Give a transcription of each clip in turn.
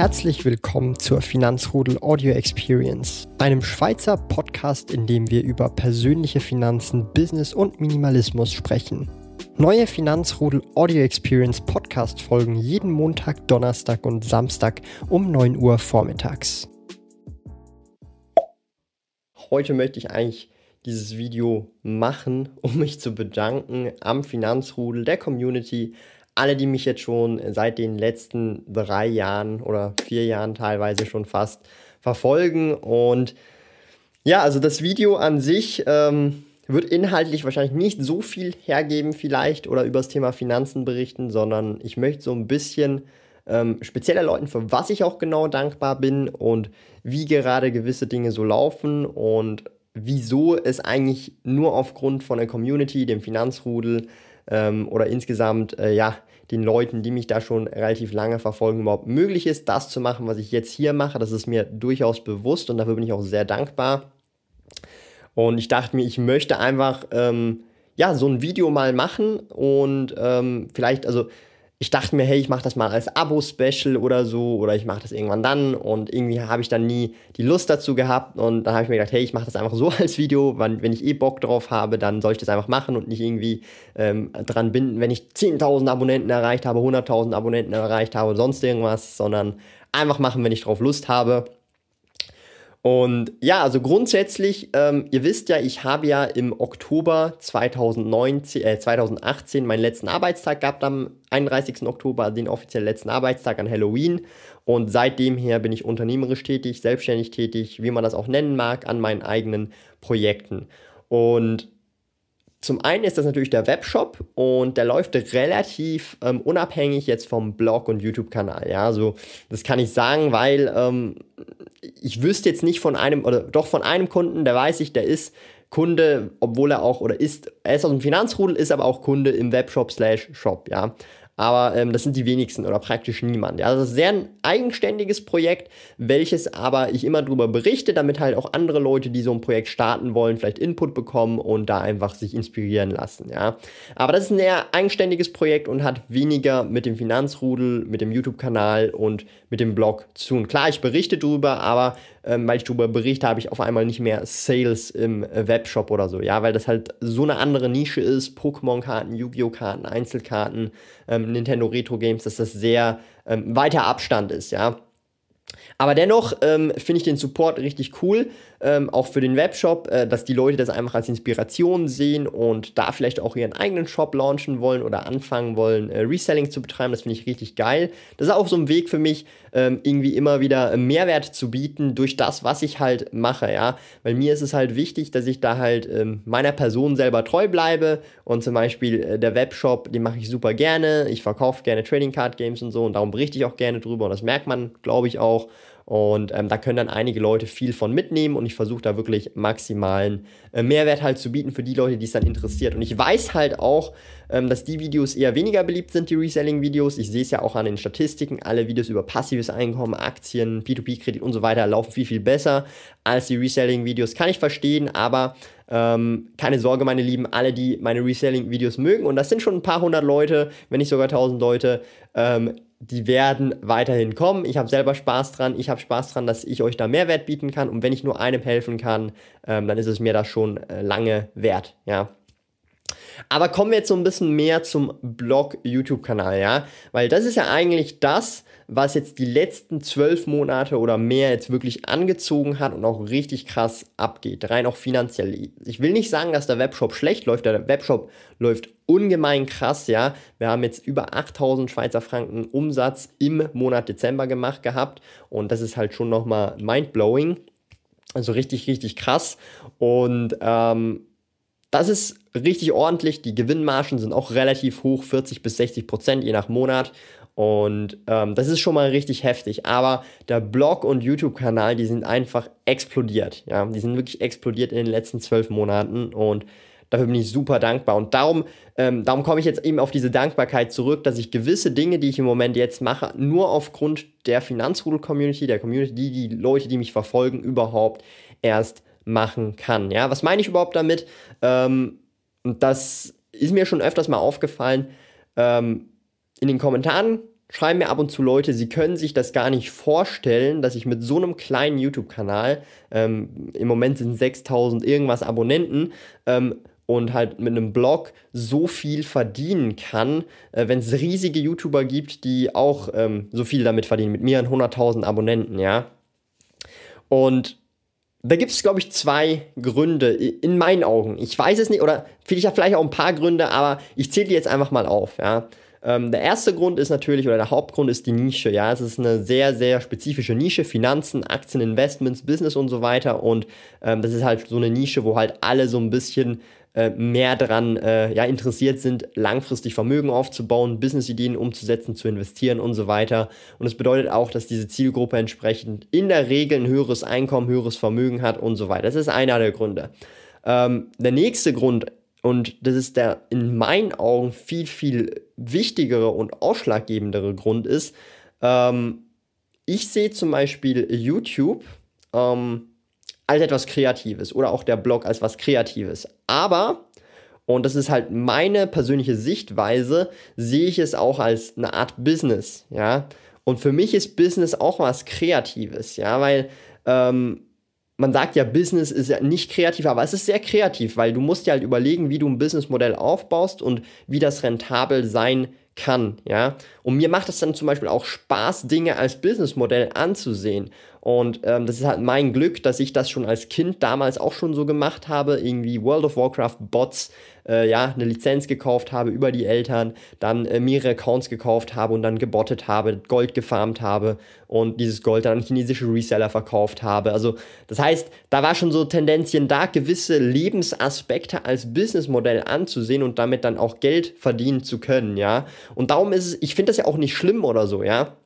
Herzlich willkommen zur Finanzrudel Audio Experience, einem Schweizer Podcast, in dem wir über persönliche Finanzen, Business und Minimalismus sprechen. Neue Finanzrudel Audio Experience Podcast folgen jeden Montag, Donnerstag und Samstag um 9 Uhr vormittags. Heute möchte ich eigentlich dieses Video machen, um mich zu bedanken am Finanzrudel der Community, alle, die mich jetzt schon seit den letzten drei Jahren oder vier Jahren teilweise schon fast verfolgen. Und ja, also das Video an sich ähm, wird inhaltlich wahrscheinlich nicht so viel hergeben vielleicht oder über das Thema Finanzen berichten, sondern ich möchte so ein bisschen ähm, spezieller Leuten, für was ich auch genau dankbar bin und wie gerade gewisse Dinge so laufen und wieso es eigentlich nur aufgrund von der Community, dem Finanzrudel, ähm, oder insgesamt äh, ja den Leuten, die mich da schon relativ lange verfolgen, überhaupt möglich ist, das zu machen, was ich jetzt hier mache. Das ist mir durchaus bewusst und dafür bin ich auch sehr dankbar. Und ich dachte mir, ich möchte einfach ähm, ja so ein Video mal machen und ähm, vielleicht also ich dachte mir, hey, ich mache das mal als Abo-Special oder so oder ich mache das irgendwann dann. Und irgendwie habe ich dann nie die Lust dazu gehabt. Und dann habe ich mir gedacht, hey, ich mache das einfach so als Video, wenn, wenn ich eh Bock drauf habe, dann soll ich das einfach machen und nicht irgendwie ähm, dran binden, wenn ich 10.000 Abonnenten erreicht habe, 100.000 Abonnenten erreicht habe, sonst irgendwas, sondern einfach machen, wenn ich drauf Lust habe. Und ja, also grundsätzlich, ähm, ihr wisst ja, ich habe ja im Oktober 2019, äh, 2018 meinen letzten Arbeitstag gehabt am 31. Oktober, den offiziellen letzten Arbeitstag an Halloween. Und seitdem her bin ich unternehmerisch tätig, selbstständig tätig, wie man das auch nennen mag, an meinen eigenen Projekten. Und zum einen ist das natürlich der Webshop und der läuft relativ ähm, unabhängig jetzt vom Blog und YouTube-Kanal. Ja, also das kann ich sagen, weil ähm, ich wüsste jetzt nicht von einem oder doch von einem Kunden, der weiß ich, der ist Kunde, obwohl er auch oder ist, er ist aus dem Finanzrudel, ist aber auch Kunde im Webshop slash Shop, ja aber ähm, das sind die wenigsten oder praktisch niemand. Ja, also das ist sehr ein eigenständiges Projekt, welches aber ich immer darüber berichte, damit halt auch andere Leute, die so ein Projekt starten wollen, vielleicht Input bekommen und da einfach sich inspirieren lassen. Ja, aber das ist ein sehr eigenständiges Projekt und hat weniger mit dem Finanzrudel, mit dem YouTube-Kanal und mit dem Blog zu tun. Klar, ich berichte darüber, aber ähm, weil ich darüber berichte, habe ich auf einmal nicht mehr Sales im äh, Webshop oder so, ja, weil das halt so eine andere Nische ist, Pokémon-Karten, Yu-Gi-Oh! Karten, Einzelkarten, ähm, Nintendo Retro Games, dass das sehr ähm, weiter Abstand ist, ja. Aber dennoch ähm, finde ich den Support richtig cool, ähm, auch für den Webshop, äh, dass die Leute das einfach als Inspiration sehen und da vielleicht auch ihren eigenen Shop launchen wollen oder anfangen wollen, äh, Reselling zu betreiben. Das finde ich richtig geil. Das ist auch so ein Weg für mich, ähm, irgendwie immer wieder Mehrwert zu bieten durch das, was ich halt mache, ja. Weil mir ist es halt wichtig, dass ich da halt ähm, meiner Person selber treu bleibe und zum Beispiel äh, der Webshop, den mache ich super gerne. Ich verkaufe gerne Trading Card Games und so und darum berichte ich auch gerne drüber und das merkt man, glaube ich, auch. Und ähm, da können dann einige Leute viel von mitnehmen und ich versuche da wirklich maximalen äh, Mehrwert halt zu bieten für die Leute, die es dann interessiert. Und ich weiß halt auch, ähm, dass die Videos eher weniger beliebt sind, die Reselling-Videos. Ich sehe es ja auch an den Statistiken. Alle Videos über passives Einkommen, Aktien, P2P-Kredit und so weiter laufen viel, viel besser als die Reselling-Videos. Kann ich verstehen, aber ähm, keine Sorge, meine Lieben, alle, die meine Reselling-Videos mögen, und das sind schon ein paar hundert Leute, wenn nicht sogar tausend Leute, ähm, die werden weiterhin kommen. Ich habe selber Spaß dran. Ich habe Spaß dran, dass ich euch da Mehrwert bieten kann. Und wenn ich nur einem helfen kann, ähm, dann ist es mir das schon äh, lange wert. Ja. Aber kommen wir jetzt so ein bisschen mehr zum Blog YouTube-Kanal, ja? Weil das ist ja eigentlich das, was jetzt die letzten zwölf Monate oder mehr jetzt wirklich angezogen hat und auch richtig krass abgeht, rein auch finanziell. Ich will nicht sagen, dass der Webshop schlecht läuft, der Webshop läuft ungemein krass, ja. Wir haben jetzt über 8000 Schweizer Franken Umsatz im Monat Dezember gemacht gehabt und das ist halt schon nochmal mindblowing. Also richtig, richtig krass. Und ähm, das ist richtig ordentlich. Die Gewinnmargen sind auch relativ hoch, 40 bis 60 Prozent je nach Monat. Und ähm, das ist schon mal richtig heftig. Aber der Blog und YouTube-Kanal, die sind einfach explodiert. Ja, die sind wirklich explodiert in den letzten zwölf Monaten. Und dafür bin ich super dankbar. Und darum, ähm, darum komme ich jetzt eben auf diese Dankbarkeit zurück, dass ich gewisse Dinge, die ich im Moment jetzt mache, nur aufgrund der Finanzrudel-Community, der Community, die, die Leute, die mich verfolgen, überhaupt erst machen kann. Ja, was meine ich überhaupt damit? Ähm, das ist mir schon öfters mal aufgefallen. Ähm, in den Kommentaren schreiben mir ab und zu Leute, sie können sich das gar nicht vorstellen, dass ich mit so einem kleinen YouTube-Kanal, ähm, im Moment sind 6000 irgendwas Abonnenten, ähm, und halt mit einem Blog so viel verdienen kann, äh, wenn es riesige YouTuber gibt, die auch ähm, so viel damit verdienen, mit mehreren 100.000 Abonnenten, ja. Und da gibt es, glaube ich, zwei Gründe in meinen Augen. Ich weiß es nicht, oder vielleicht auch ein paar Gründe, aber ich zähle die jetzt einfach mal auf, ja. Ähm, der erste Grund ist natürlich, oder der Hauptgrund ist die Nische. Ja, es ist eine sehr, sehr spezifische Nische. Finanzen, Aktien, Investments, Business und so weiter. Und ähm, das ist halt so eine Nische, wo halt alle so ein bisschen äh, mehr daran äh, ja, interessiert sind, langfristig Vermögen aufzubauen, Business-Ideen umzusetzen, zu investieren und so weiter. Und das bedeutet auch, dass diese Zielgruppe entsprechend in der Regel ein höheres Einkommen, höheres Vermögen hat und so weiter. Das ist einer der Gründe. Ähm, der nächste Grund, und das ist der in meinen Augen viel, viel wichtigere und ausschlaggebendere Grund ist, ähm, ich sehe zum Beispiel YouTube ähm, als etwas Kreatives oder auch der Blog als was Kreatives. Aber, und das ist halt meine persönliche Sichtweise, sehe ich es auch als eine Art Business, ja. Und für mich ist Business auch was Kreatives, ja, weil ähm, man sagt ja, Business ist ja nicht kreativ, aber es ist sehr kreativ, weil du musst dir halt überlegen, wie du ein Businessmodell aufbaust und wie das rentabel sein kann, ja. Und mir macht es dann zum Beispiel auch Spaß, Dinge als Businessmodell anzusehen. Und ähm, das ist halt mein Glück, dass ich das schon als Kind damals auch schon so gemacht habe. Irgendwie World of Warcraft Bots, äh, ja, eine Lizenz gekauft habe über die Eltern, dann äh, mehrere Accounts gekauft habe und dann gebottet habe, Gold gefarmt habe und dieses Gold dann an chinesische Reseller verkauft habe. Also, das heißt, da war schon so Tendenzien da, gewisse Lebensaspekte als Businessmodell anzusehen und damit dann auch Geld verdienen zu können, ja. Und darum ist es, ich finde das ja auch nicht schlimm oder so, ja.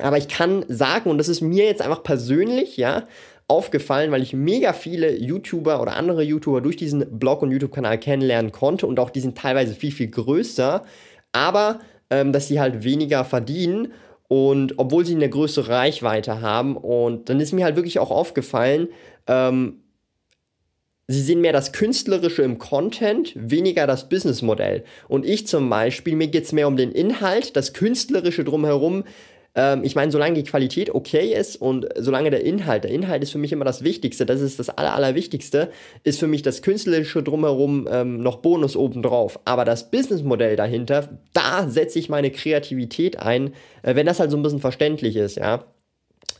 Aber ich kann sagen, und das ist mir jetzt einfach persönlich, ja, aufgefallen, weil ich mega viele YouTuber oder andere YouTuber durch diesen Blog und YouTube-Kanal kennenlernen konnte und auch die sind teilweise viel, viel größer, aber ähm, dass sie halt weniger verdienen und obwohl sie eine größere Reichweite haben und dann ist mir halt wirklich auch aufgefallen, ähm, Sie sehen mehr das Künstlerische im Content, weniger das Businessmodell. Und ich zum Beispiel, mir geht es mehr um den Inhalt, das Künstlerische drumherum ähm, ich meine, solange die Qualität okay ist und solange der Inhalt, der Inhalt ist für mich immer das Wichtigste, das ist das Aller, Allerwichtigste, ist für mich das Künstlerische drumherum ähm, noch Bonus obendrauf. Aber das Businessmodell dahinter, da setze ich meine Kreativität ein, äh, wenn das halt so ein bisschen verständlich ist, ja.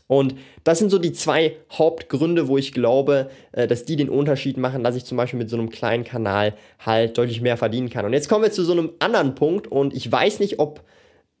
Und das sind so die zwei Hauptgründe, wo ich glaube, äh, dass die den Unterschied machen, dass ich zum Beispiel mit so einem kleinen Kanal halt deutlich mehr verdienen kann. Und jetzt kommen wir zu so einem anderen Punkt und ich weiß nicht, ob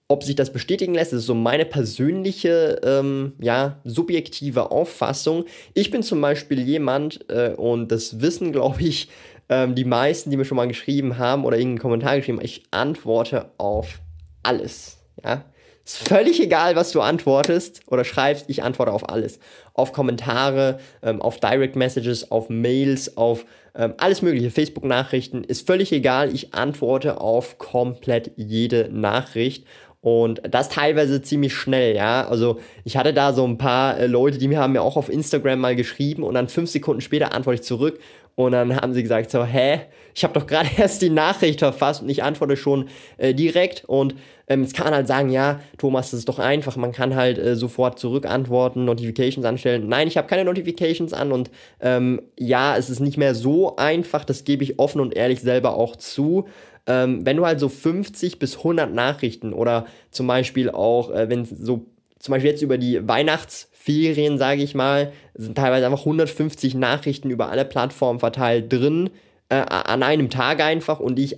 ob sich das bestätigen lässt, ist so meine persönliche, ähm, ja, subjektive Auffassung. Ich bin zum Beispiel jemand, äh, und das wissen, glaube ich, ähm, die meisten, die mir schon mal geschrieben haben oder irgendeinen Kommentar geschrieben haben, ich antworte auf alles. Ja? Ist völlig egal, was du antwortest oder schreibst, ich antworte auf alles. Auf Kommentare, ähm, auf Direct Messages, auf Mails, auf ähm, alles mögliche, Facebook-Nachrichten, ist völlig egal, ich antworte auf komplett jede Nachricht. Und das teilweise ziemlich schnell, ja. Also ich hatte da so ein paar äh, Leute, die mir haben mir auch auf Instagram mal geschrieben und dann fünf Sekunden später antworte ich zurück. Und dann haben sie gesagt so, hä, ich habe doch gerade erst die Nachricht verfasst und ich antworte schon äh, direkt. Und ähm, jetzt kann man halt sagen, ja, Thomas, das ist doch einfach, man kann halt äh, sofort zurückantworten, Notifications anstellen. Nein, ich habe keine Notifications an und ähm, ja, es ist nicht mehr so einfach, das gebe ich offen und ehrlich selber auch zu ähm, wenn du halt so 50 bis 100 Nachrichten oder zum Beispiel auch, äh, wenn so, zum Beispiel jetzt über die Weihnachtsferien, sage ich mal, sind teilweise einfach 150 Nachrichten über alle Plattformen verteilt drin, äh, an einem Tag einfach und ich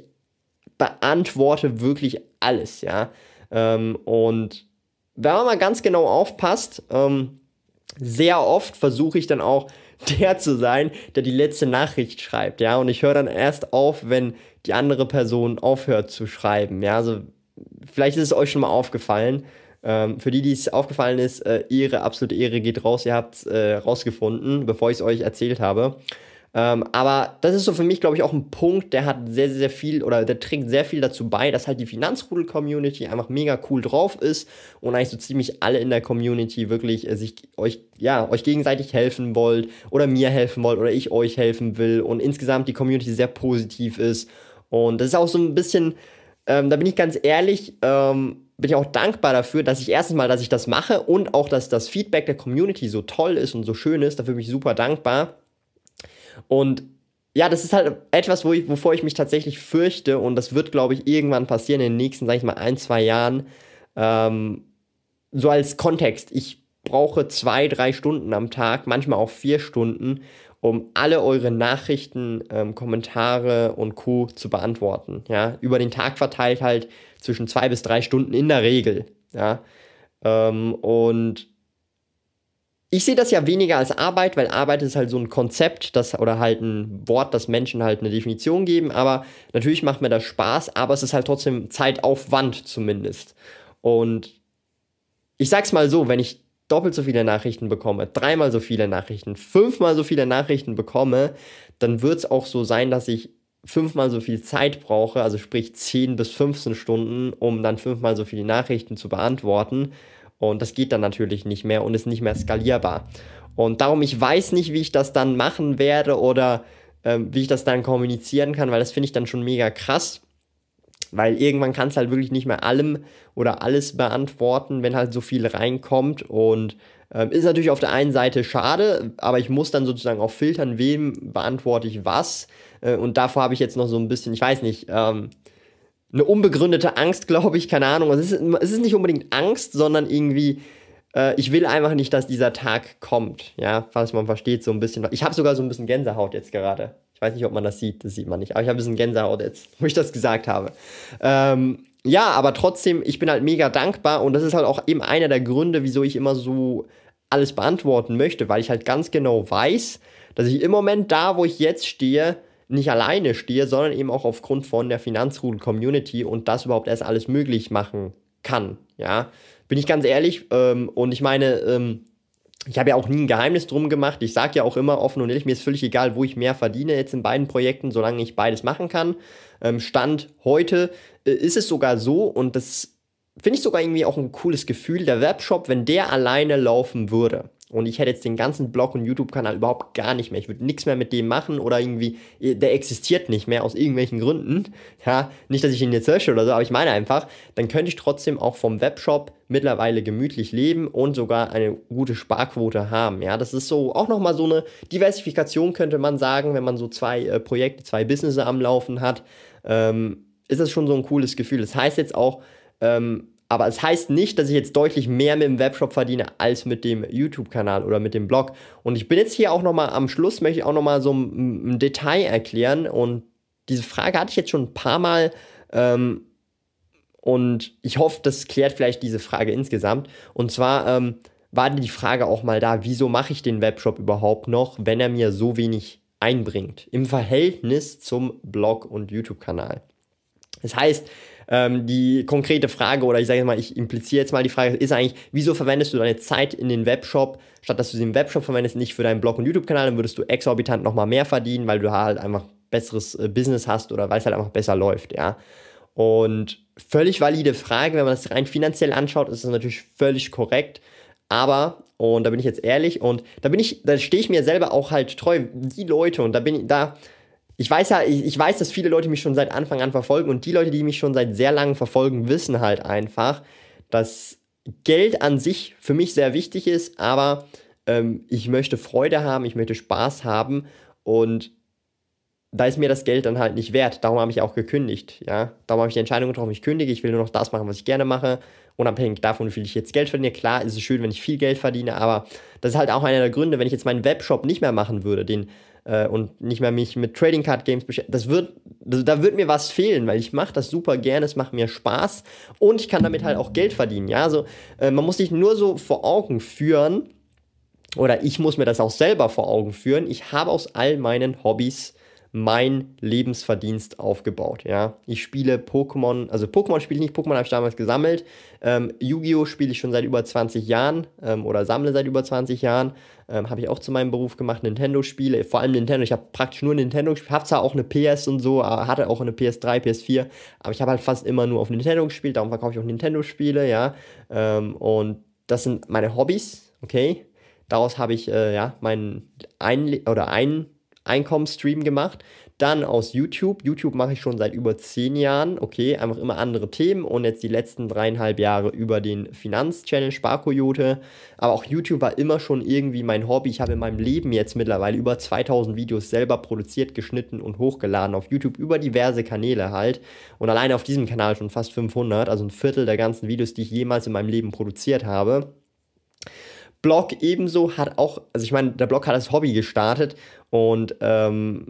beantworte wirklich alles, ja. Ähm, und wenn man mal ganz genau aufpasst, ähm, sehr oft versuche ich dann auch der zu sein, der die letzte Nachricht schreibt, ja. Und ich höre dann erst auf, wenn die andere Person aufhört zu schreiben, ja. Also vielleicht ist es euch schon mal aufgefallen. Ähm, für die, die es aufgefallen ist, äh, Ehre, absolute Ehre geht raus. Ihr habt es äh, rausgefunden, bevor ich es euch erzählt habe. Ähm, aber das ist so für mich, glaube ich, auch ein Punkt, der hat sehr, sehr viel oder der trägt sehr viel dazu bei, dass halt die Finanzrudel-Community einfach mega cool drauf ist und eigentlich so ziemlich alle in der Community wirklich äh, sich euch, ja, euch gegenseitig helfen wollt oder mir helfen wollt oder ich euch helfen will und insgesamt die Community sehr positiv ist. Und das ist auch so ein bisschen ähm, da bin ich ganz ehrlich, ähm, bin ich auch dankbar dafür, dass ich erstens mal, dass ich das mache und auch, dass das Feedback der Community so toll ist und so schön ist. Dafür bin ich super dankbar. Und ja, das ist halt etwas, wo ich, wovor ich mich tatsächlich fürchte und das wird, glaube ich, irgendwann passieren in den nächsten, sag ich mal, ein, zwei Jahren. Ähm, so als Kontext, ich brauche zwei, drei Stunden am Tag, manchmal auch vier Stunden, um alle eure Nachrichten, ähm, Kommentare und Co. zu beantworten. Ja, über den Tag verteilt halt zwischen zwei bis drei Stunden in der Regel. Ja, ähm, und ich sehe das ja weniger als Arbeit, weil Arbeit ist halt so ein Konzept, das oder halt ein Wort, das Menschen halt eine Definition geben. Aber natürlich macht mir das Spaß, aber es ist halt trotzdem Zeitaufwand zumindest. Und ich sag's mal so, wenn ich doppelt so viele Nachrichten bekomme, dreimal so viele Nachrichten, fünfmal so viele Nachrichten bekomme, dann wird es auch so sein, dass ich fünfmal so viel Zeit brauche, also sprich 10 bis 15 Stunden, um dann fünfmal so viele Nachrichten zu beantworten. Und das geht dann natürlich nicht mehr und ist nicht mehr skalierbar. Und darum, ich weiß nicht, wie ich das dann machen werde oder ähm, wie ich das dann kommunizieren kann, weil das finde ich dann schon mega krass. Weil irgendwann kannst du halt wirklich nicht mehr allem oder alles beantworten, wenn halt so viel reinkommt. Und ähm, ist natürlich auf der einen Seite schade, aber ich muss dann sozusagen auch filtern, wem beantworte ich was. Äh, und davor habe ich jetzt noch so ein bisschen, ich weiß nicht, ähm, eine unbegründete Angst, glaube ich, keine Ahnung. Es ist, es ist nicht unbedingt Angst, sondern irgendwie, äh, ich will einfach nicht, dass dieser Tag kommt. Ja, falls man versteht, so ein bisschen. Ich habe sogar so ein bisschen Gänsehaut jetzt gerade. Ich weiß nicht, ob man das sieht, das sieht man nicht. Aber ich habe ein bisschen Gänsehaut jetzt, wo ich das gesagt habe. Ähm, ja, aber trotzdem, ich bin halt mega dankbar und das ist halt auch eben einer der Gründe, wieso ich immer so alles beantworten möchte, weil ich halt ganz genau weiß, dass ich im Moment da, wo ich jetzt stehe, nicht alleine stehe, sondern eben auch aufgrund von der Finanzrudel-Community und das überhaupt erst alles möglich machen kann. Ja, bin ich ganz ehrlich. Ähm, und ich meine, ähm, ich habe ja auch nie ein Geheimnis drum gemacht. Ich sage ja auch immer offen und ehrlich, mir ist völlig egal, wo ich mehr verdiene jetzt in beiden Projekten, solange ich beides machen kann. Ähm, Stand heute äh, ist es sogar so und das finde ich sogar irgendwie auch ein cooles Gefühl. Der Webshop, wenn der alleine laufen würde, und ich hätte jetzt den ganzen Blog und YouTube-Kanal überhaupt gar nicht mehr. Ich würde nichts mehr mit dem machen oder irgendwie, der existiert nicht mehr aus irgendwelchen Gründen. Ja, nicht, dass ich ihn jetzt lösche oder so, aber ich meine einfach, dann könnte ich trotzdem auch vom Webshop mittlerweile gemütlich leben und sogar eine gute Sparquote haben. Ja, das ist so auch nochmal so eine Diversifikation, könnte man sagen, wenn man so zwei äh, Projekte, zwei Businesses am Laufen hat. Ähm, ist das schon so ein cooles Gefühl. Das heißt jetzt auch, ähm, aber es heißt nicht, dass ich jetzt deutlich mehr mit dem Webshop verdiene als mit dem YouTube-Kanal oder mit dem Blog. Und ich bin jetzt hier auch nochmal am Schluss, möchte ich auch nochmal so ein, ein, Detail erklären. Und diese Frage hatte ich jetzt schon ein paar Mal. Ähm, und ich hoffe, das klärt vielleicht diese Frage insgesamt. Und zwar ähm, war die Frage auch mal da, wieso mache ich den Webshop überhaupt noch, wenn er mir so wenig einbringt im Verhältnis zum Blog und YouTube-Kanal. Das heißt, ähm, die konkrete Frage, oder ich sage jetzt mal, ich impliziere jetzt mal die Frage, ist eigentlich, wieso verwendest du deine Zeit in den Webshop, statt dass du sie im Webshop verwendest, nicht für deinen Blog und YouTube-Kanal, dann würdest du exorbitant nochmal mehr verdienen, weil du halt einfach besseres äh, Business hast oder weil es halt einfach besser läuft, ja. Und völlig valide Frage, wenn man das rein finanziell anschaut, ist das natürlich völlig korrekt. Aber, und da bin ich jetzt ehrlich, und da bin ich, da stehe ich mir selber auch halt treu, die Leute, und da bin ich, da ich weiß ja, ich, ich weiß, dass viele Leute mich schon seit Anfang an verfolgen und die Leute, die mich schon seit sehr langem verfolgen, wissen halt einfach, dass Geld an sich für mich sehr wichtig ist, aber ähm, ich möchte Freude haben, ich möchte Spaß haben und da ist mir das Geld dann halt nicht wert. Darum habe ich auch gekündigt. Ja? Darum habe ich die Entscheidung getroffen, ich kündige, ich will nur noch das machen, was ich gerne mache. Unabhängig davon, wie viel ich jetzt Geld verdiene. Klar ist es schön, wenn ich viel Geld verdiene, aber das ist halt auch einer der Gründe, wenn ich jetzt meinen Webshop nicht mehr machen würde, den äh, und nicht mehr mich mit Trading Card Games beschäftigen. Das wird, das, da wird mir was fehlen, weil ich mache das super gerne, es macht mir Spaß und ich kann damit halt auch Geld verdienen. Ja, also äh, man muss sich nur so vor Augen führen oder ich muss mir das auch selber vor Augen führen. Ich habe aus all meinen Hobbys mein Lebensverdienst aufgebaut. Ja, ich spiele Pokémon, also Pokémon spiele ich nicht, Pokémon habe ich damals gesammelt. Ähm, Yu-Gi-Oh! spiele ich schon seit über 20 Jahren ähm, oder sammle seit über 20 Jahren. Ähm, habe ich auch zu meinem Beruf gemacht, Nintendo-Spiele, vor allem Nintendo. Ich habe praktisch nur Nintendo gespielt, habe zwar auch eine PS und so, hatte auch eine PS3, PS4, aber ich habe halt fast immer nur auf Nintendo gespielt, darum verkaufe ich auch Nintendo-Spiele, ja. Ähm, und das sind meine Hobbys, okay. Daraus habe ich äh, ja meinen ein oder einen Einkommensstream gemacht. Dann aus YouTube. YouTube mache ich schon seit über zehn Jahren. Okay, einfach immer andere Themen und jetzt die letzten dreieinhalb Jahre über den Finanzchannel Sparkoyote. Aber auch YouTube war immer schon irgendwie mein Hobby. Ich habe in meinem Leben jetzt mittlerweile über 2000 Videos selber produziert, geschnitten und hochgeladen auf YouTube über diverse Kanäle halt. Und alleine auf diesem Kanal schon fast 500, also ein Viertel der ganzen Videos, die ich jemals in meinem Leben produziert habe. Blog ebenso hat auch, also ich meine, der Blog hat das Hobby gestartet und ähm,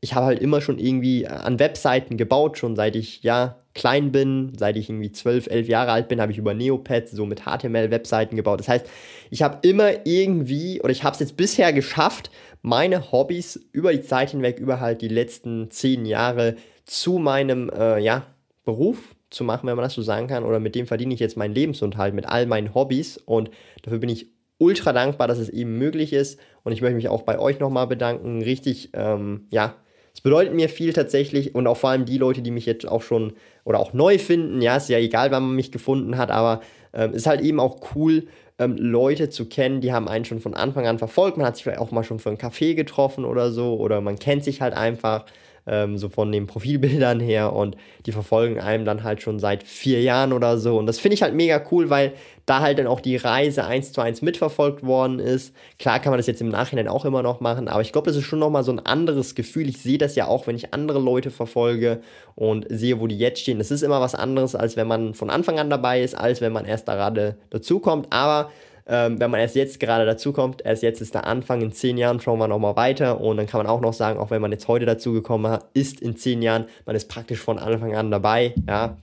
ich habe halt immer schon irgendwie an Webseiten gebaut, schon seit ich ja klein bin, seit ich irgendwie 12, 11 Jahre alt bin, habe ich über Neopets so mit HTML-Webseiten gebaut. Das heißt, ich habe immer irgendwie, oder ich habe es jetzt bisher geschafft, meine Hobbys über die Zeit hinweg, über halt die letzten 10 Jahre zu meinem äh, ja, Beruf zu machen, wenn man das so sagen kann, oder mit dem verdiene ich jetzt meinen Lebensunterhalt mit all meinen Hobbys und dafür bin ich ultra dankbar, dass es eben möglich ist und ich möchte mich auch bei euch nochmal bedanken. Richtig, ähm, ja, es bedeutet mir viel tatsächlich und auch vor allem die Leute, die mich jetzt auch schon oder auch neu finden. Ja, ist ja egal, wann man mich gefunden hat, aber es ähm, ist halt eben auch cool, ähm, Leute zu kennen, die haben einen schon von Anfang an verfolgt. Man hat sich vielleicht auch mal schon für einen Kaffee getroffen oder so oder man kennt sich halt einfach ähm, so von den Profilbildern her und die verfolgen einem dann halt schon seit vier Jahren oder so. Und das finde ich halt mega cool, weil da halt dann auch die Reise eins zu eins mitverfolgt worden ist. Klar kann man das jetzt im Nachhinein auch immer noch machen, aber ich glaube, das ist schon nochmal so ein anderes Gefühl. Ich sehe das ja auch, wenn ich andere Leute verfolge und sehe, wo die jetzt stehen. Das ist immer was anderes, als wenn man von Anfang an dabei ist, als wenn man erst gerade dazukommt. Aber ähm, wenn man erst jetzt gerade dazukommt, erst jetzt ist der Anfang, in zehn Jahren schauen wir nochmal weiter und dann kann man auch noch sagen, auch wenn man jetzt heute dazugekommen ist, in zehn Jahren, man ist praktisch von Anfang an dabei, ja.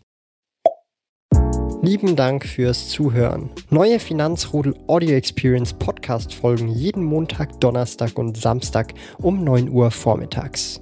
Lieben Dank fürs Zuhören. Neue Finanzrudel Audio Experience Podcast folgen jeden Montag, Donnerstag und Samstag um 9 Uhr vormittags.